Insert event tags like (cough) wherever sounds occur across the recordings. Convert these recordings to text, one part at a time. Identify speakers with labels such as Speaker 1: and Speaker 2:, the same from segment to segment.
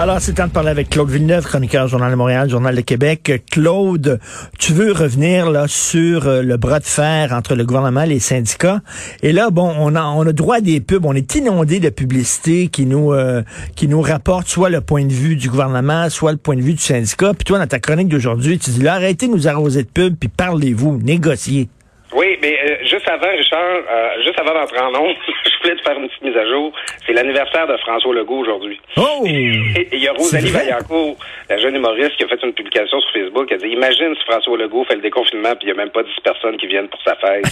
Speaker 1: Alors, c'est temps de parler avec Claude Villeneuve, chroniqueur Journal de Montréal, Journal de Québec. Claude, tu veux revenir là sur euh, le bras de fer entre le gouvernement et les syndicats. Et là, bon, on a, on a droit à des pubs, on est inondé de publicités qui nous euh, qui nous rapportent soit le point de vue du gouvernement, soit le point de vue du syndicat. Puis toi, dans ta chronique d'aujourd'hui, tu dis là, arrêtez de nous arroser de pubs, puis parlez-vous, négociez.
Speaker 2: Oui, mais euh, juste avant, Richard, euh, juste avant d'entrer en ondes, (laughs) je voulais te faire une petite mise à jour. C'est l'anniversaire de François Legault aujourd'hui.
Speaker 1: Oh!
Speaker 2: Et il y a Rosalie? Vaillancourt, la jeune humoriste, qui a fait une publication sur Facebook. Elle dit Imagine si François Legault fait le déconfinement puis il n'y a même pas 10 personnes qui viennent pour sa fête.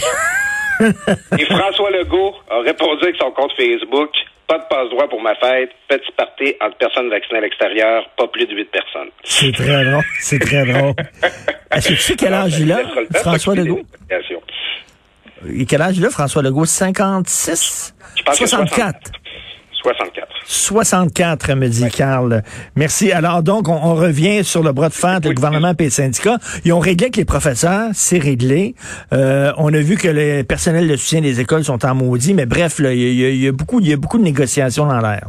Speaker 2: (laughs) Et François Legault a répondu avec son compte Facebook Pas de passe-droit pour ma fête, petit party entre personnes vaccinées à l'extérieur, pas plus de 8 personnes.
Speaker 1: C'est très drôle, c'est très drôle. (laughs) Est-ce que tu sais quel âge il a, François Legault? quel âge il a, François Legault? 56?
Speaker 2: Je pense que
Speaker 1: 64.
Speaker 2: 64.
Speaker 1: 64, me dit Carl. Merci. Alors donc, on, on revient sur le bras de fer du gouvernement et les syndicats. Ils ont réglé avec les professeurs, c'est réglé. Euh, on a vu que les personnels de soutien des écoles sont en maudit, mais bref, il y, y a beaucoup, il y a beaucoup de négociations dans l'air.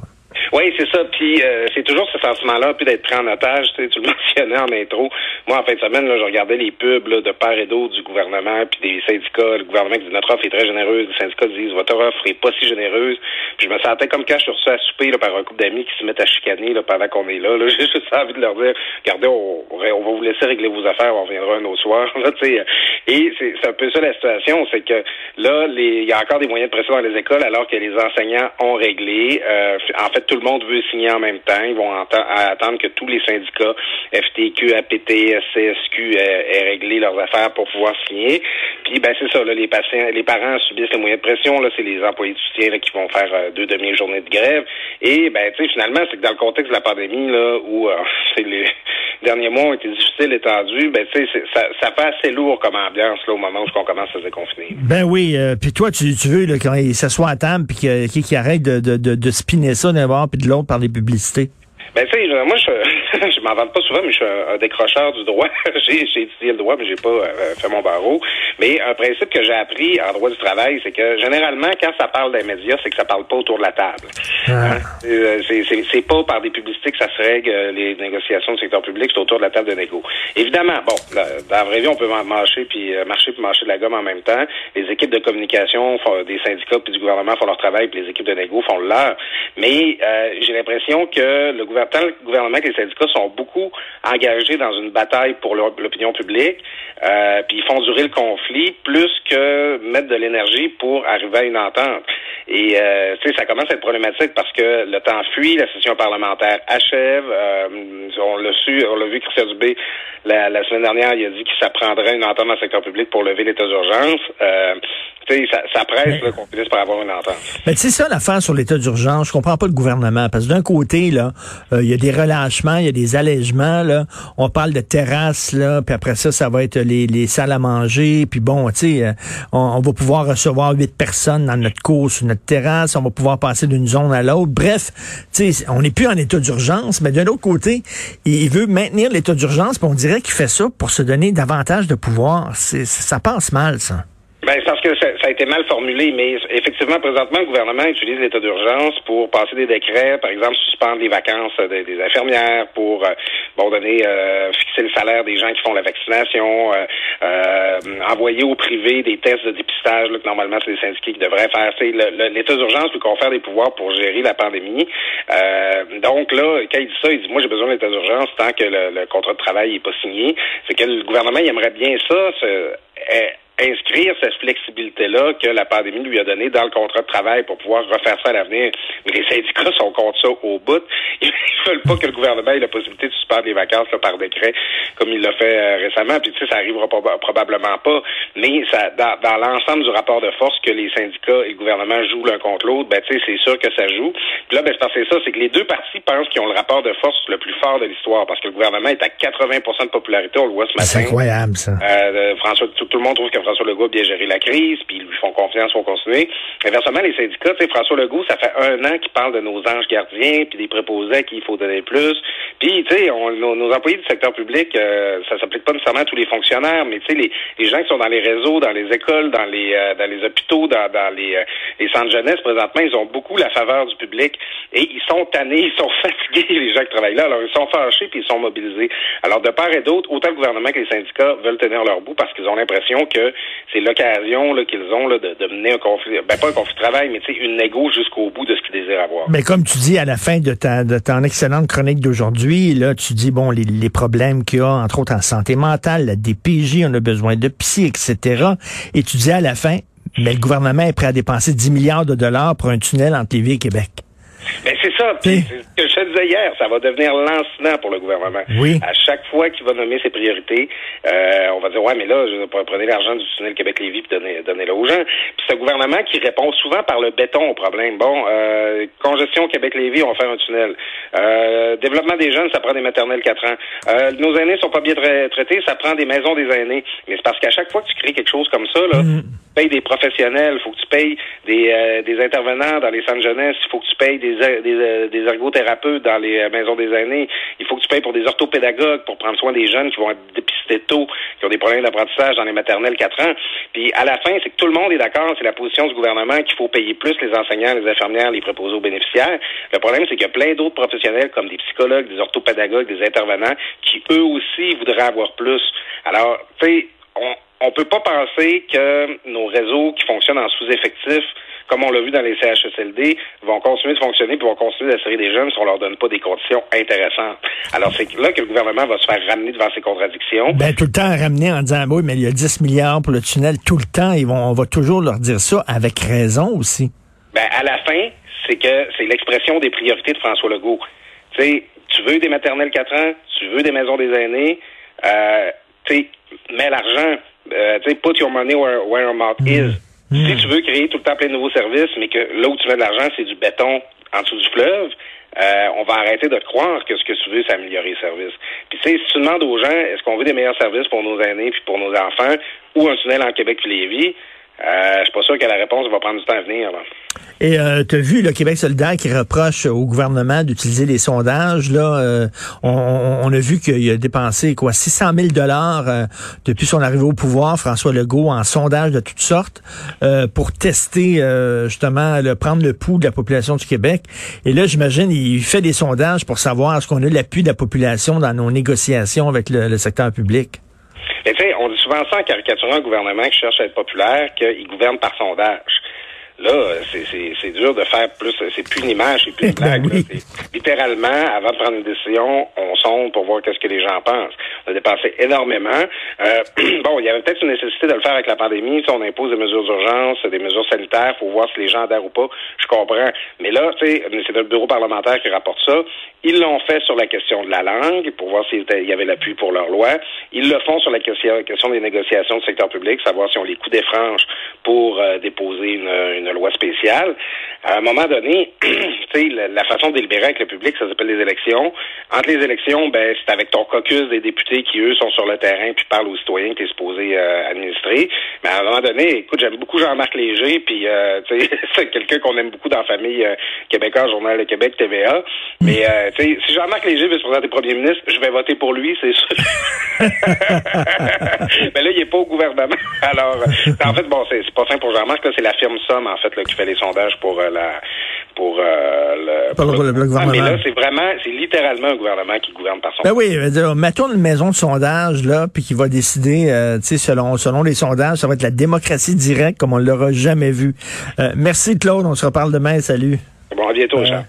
Speaker 2: Oui, c'est ça. Puis euh, c'est toujours ce sentiment-là, puis d'être pris en otage. Tu sais, tu le (laughs) mentionnais en intro. Moi, en fin de semaine, là, je regardais les pubs là, de part et d'autre du gouvernement, puis des syndicats. Le gouvernement qui dit notre offre est très généreuse. Les syndicats disent votre offre est pas si généreuse. Puis je me sentais comme quand je suis reçu à souper là, par un couple d'amis qui se mettent à chicaner là, pendant qu'on est là. là. (laughs) J'ai juste envie de leur dire regardez, on, on va vous laisser régler vos affaires, on reviendra un autre soir. (laughs) Là, tu sais. et c'est un peu ça la situation, c'est que là, il y a encore des moyens de pression dans les écoles alors que les enseignants ont réglé. Euh, en fait, tout le monde veut signer en même temps. Ils vont attendre que tous les syndicats FTQ, APT, CSQ aient, aient réglé leurs affaires pour pouvoir signer. Puis ben c'est ça, là, les patients, les parents subissent les moyens de pression. Là, c'est les employés de soutien qui vont faire euh, deux demi-journées de grève. Et ben tu sais, finalement, c'est que dans le contexte de la pandémie, là, où euh, (laughs) les derniers mois ont été difficiles et tendus, ben tu sais, ça, fait assez lourd comme ambiance là au moment où on commence à se déconfiner.
Speaker 1: Ben oui, euh, puis toi, tu, veux là, qu'il s'assoit à table puis qu'il qu'il- qu'il arrête de, de, de, de spinner ça d'un bord puis de l'autre par des publicités.
Speaker 2: Ben tu sais, moi je (laughs) je m'en vante pas souvent, mais je suis un, un décrocheur du droit. (laughs) j'ai étudié le droit, mais j'ai pas euh, fait mon barreau. Mais un principe que j'ai appris en droit du travail, c'est que généralement, quand ça parle des médias, c'est que ça parle pas autour de la table.
Speaker 1: Ah.
Speaker 2: Hein? C'est- pas par des publicités que ça se règle euh, les négociations du secteur public, c'est autour de la table de négo. Évidemment, bon, là, dans la vraie vie, on peut ma- marcher puis euh, marcher puis marcher de la gomme en même temps. Les équipes de communication font- des syndicats puis du gouvernement font leur travail, puis les équipes de négo font le leur. Mais euh, j'ai l'impression que le gouvernement, le gouvernement que les syndicats sont beaucoup engagés dans une bataille pour l'opinion publique, euh, puis ils font durer le conflit plus que mettre de l'énergie pour arriver à une entente. Et euh, tu sais, ça commence à être problématique parce que le temps fuit, la session parlementaire achève. euh, on l'a su, on l'a vu, Christian Dubé, la, la semaine dernière, il a dit que ça prendrait une entente dans le secteur public pour lever l'état d'urgence. Euh, tu sais, ça, ça presse qu'on finisse par avoir une entente.
Speaker 1: Mais tu sais ça l'affaire sur l'état d'urgence, je comprends pas le gouvernement parce que d'un côté là, il y a des relâchements, il y a des allègements on parle de terrasses là, puis après ça ça va être les, les salles à manger, puis bon, tu sais euh, on, va pouvoir recevoir huit personnes dans notre cour sur notre terrasse, on va pouvoir passer d'une zone à l'autre. Bref, tu sais on n'est plus en état d'urgence, mais d'un autre côté, il, veut maintenir l'état d'urgence, puis on dirait qu'il fait ça pour se donner davantage de pouvoir. Ça passe mal ça.
Speaker 2: Ben, parce que ça, ça a été mal formulé, mais effectivement, présentement, le gouvernement utilise l'état d'urgence pour passer des décrets, par exemple, suspendre les vacances des, infirmières, pour euh, bon donner euh, fixer le salaire des gens qui font la vaccination, euh, euh, envoyer au privé des tests de dépistage là, que normalement c'est les syndiqués qui devraient faire. C'est l'état d'urgence lui confère des pouvoirs pour gérer la pandémie. Euh, donc là, quand il dit ça, il dit moi j'ai besoin de l'état d'urgence tant que le, le contrat de travail n'est pas signé. C'est que le gouvernement il aimerait bien ça. Inscrire cette flexibilité-là que la pandémie lui a donnée dans le contrat de travail pour pouvoir refaire ça à l'avenir. Mais les syndicats sont contre ça au bout. (laughs) Ils veulent pas que le gouvernement ait la possibilité de suspendre les vacances là, par décret, comme il l'a fait euh, récemment. Puis tu sais, ça arrivera proba- probablement pas. Mais ça, dans, dans l'ensemble du rapport de force que les syndicats et le gouvernement jouent l'un contre l'autre, ben tu sais, c'est sûr que ça joue. Puis là, ben c'est parce que c'est ça, c'est que les deux parties pensent qu'ils ont le rapport de force le plus fort de l'histoire, parce que le gouvernement est à 80% de popularité, on le voit ce
Speaker 1: C'est
Speaker 2: matin.
Speaker 1: incroyable ça.
Speaker 2: Euh, François, tout, tout le monde trouve que François Legault a bien géré la crise, puis ils lui font confiance pour continuer. Inversement, les syndicats, tu sais, François Legault, ça fait un an qu'il parle de nos anges gardiens, puis des préposés à qui il faut donner plus. Puis, tu sais, nos, nos, employés du secteur public, euh, ça s'applique pas nécessairement à tous les fonctionnaires, mais tu sais, les, les, gens qui sont dans les réseaux, dans les écoles, dans les euh, dans les hôpitaux, dans, dans les, euh, les centres jeunesse, présentement, ils ont beaucoup la faveur du public et ils sont tannés, ils sont (laughs) fatigués, les gens qui travaillent là. Alors, ils sont fâchés puis ils sont mobilisés. Alors, de part et d'autre, autant le gouvernement que les syndicats veulent tenir leur bout parce qu'ils ont l'impression que c'est l'occasion qu'ils ont là, de, de, mener un conflit, ben pas un conflit de travail, mais tu sais, une négo jusqu'au bout de ce qu'ils désirent avoir.
Speaker 1: Mais comme tu dis à la fin de ta de ton excellente chronique d'aujourd'hui, là, tu dis bon les, les problèmes qu'il y a entre autres en santé mentale, la DPJ, on a besoin de psy, etc. Et tu dis à la fin, mais le gouvernement est prêt à dépenser 10 milliards de dollars pour un tunnel entre Lévis et Québec.
Speaker 2: Ben c'est ça. Puis, ce que je te disais hier, ça va devenir lancement pour le gouvernement.
Speaker 1: Oui.
Speaker 2: À chaque fois qu'il va nommer ses priorités, euh, on va dire ouais, mais là, je prenez l'argent du tunnel Québec-Lévis puis donnez, donnez-le aux gens. Puis ce gouvernement qui répond souvent par le béton au problème. Bon, euh, congestion Québec-Lévis, on va faire un tunnel. Euh, développement des jeunes, ça prend des maternelles 4 ans. Nos aînés sont pas bien tra traités, ça prend des maisons des aînés. Mais c'est parce qu'à chaque fois que tu crées quelque chose comme ça, là, mm. tu payes des professionnels, il faut que tu payes des, des intervenants dans les centres jeunesse, il faut que tu payes des, des, des ergothérapeutes dans les maisons des aînés, il faut que tu payes pour des orthopédagogues pour prendre soin des jeunes qui vont être dépistés tôt, qui ont des problèmes d'apprentissage dans les maternelles 4 ans. Puis à la fin, c'est que tout le monde est d'accord, c'est la position du gouvernement qu'il faut payer plus les enseignants, les infirmières, les préposés aux bénéficiaires. Le problème, c'est qu'il y a plein d'autres professionnels comme des psychologues, des orthopédagogues, des intervenants qui eux aussi voudraient avoir plus. Alors, tu sais, on on peut pas penser que nos réseaux qui fonctionnent en sous-effectif comme on l'a vu dans les CHSLD, vont continuer de fonctionner puis vont continuer d'assurer des jeunes si on leur donne pas des conditions intéressantes. Alors, c'est là que le gouvernement va se faire ramener devant ces contradictions.
Speaker 1: Ben, tout le temps ramener en disant, oui, mais il y a 10 milliards pour le tunnel, tout le temps, ils vont, on va toujours leur dire ça avec raison aussi.
Speaker 2: Ben, à la fin, c'est que c'est l'expression des priorités de François Legault. Tu sais, tu veux des maternelles 4 ans, tu veux des maisons des aînés, euh, tu sais, mets l'argent, euh, tu sais, put your money where, where your mouth is. Hmm. Si tu veux créer tout le temps plein de nouveaux services, mais que là où tu mets de l'argent, c'est du béton en dessous du fleuve, euh, on va arrêter de croire que ce que tu veux, c'est améliorer les services. Puis tu sais, si tu demandes aux gens, est-ce qu'on veut des meilleurs services pour nos aînés puis pour nos enfants, ou un tunnel en Québec puis Lévis, euh, pas sûr que la réponse va prendre du temps à venir.
Speaker 1: Et euh, tu as vu le Québec solidaire qui reproche au gouvernement d'utiliser les sondages. Là, euh, on, a vu qu'il a dépensé quoi 600 000 dollars euh, depuis son arrivée au pouvoir, François Legault, en sondages de toutes sortes euh, pour tester justement, le, prendre le pouls de la population du Québec. Et là, j'imagine, il fait des sondages pour savoir est-ce qu'on a l'appui de la population dans nos négociations avec le secteur public.
Speaker 2: Mais tu on dit souvent ça en caricaturant un gouvernement qui cherche à être populaire, qu'il gouverne par sondage. Là, c'est dur de faire plus. C'est plus une image, c'est plus une (laughs) blague. Littéralement, avant de prendre une décision, on sonde pour voir qu'est-ce que les gens pensent. On a dépensé énormément. Euh, (clears throat) bon, il y avait peut-être une nécessité de le faire avec la pandémie. Si on impose des mesures d'urgence, des mesures sanitaires, faut voir si les gens adhèrent ou pas. Je comprends. Mais là, tu sais, c'est notre bureau parlementaire qui rapporte ça. Ils l'ont fait sur la question de la langue pour voir s'il y avait l'appui pour leur loi. Ils le font sur la question, des négociations du secteur public, savoir si on les coups des franges pour euh, déposer une, une loi spéciale. À un moment donné, (clears throat) tu sais, la, façon de délibérer avec le public, ça s'appelle les élections. Entre les élections, ben c'est avec ton caucus des députés qui eux sont sur le terrain puis parlent aux citoyens que tu es supposé euh, administrer. Mais à un moment donné, écoute, j'aime beaucoup Jean-Marc Léger, puis euh, (laughs) c'est quelqu'un qu'on aime beaucoup dans la famille euh, québécoise, Journal de Québec, TVA. Mais euh, si Jean-Marc Léger veut se présenter premier ministre, je vais voter pour lui, c'est sûr. (laughs) (laughs) Mais là, il est pas au gouvernement. Alors, en fait, bon, c'est pas fin pour Jean-Marc, c'est la firme Somme, en fait, là, qui fait les sondages pour euh, la pour, euh, le,
Speaker 1: pour, le, gouvernement. Ah, mais
Speaker 2: là, c'est vraiment, c'est littéralement un gouvernement qui gouverne par son.
Speaker 1: Ben oui, dire, mettons une maison de sondage là, puis qui va décider, euh, tu sais, selon selon les sondages, ça va être la démocratie directe comme on l'aura jamais vu. merci Claude, on se reparle demain. Salut.
Speaker 2: Bon, à bientôt, Jean.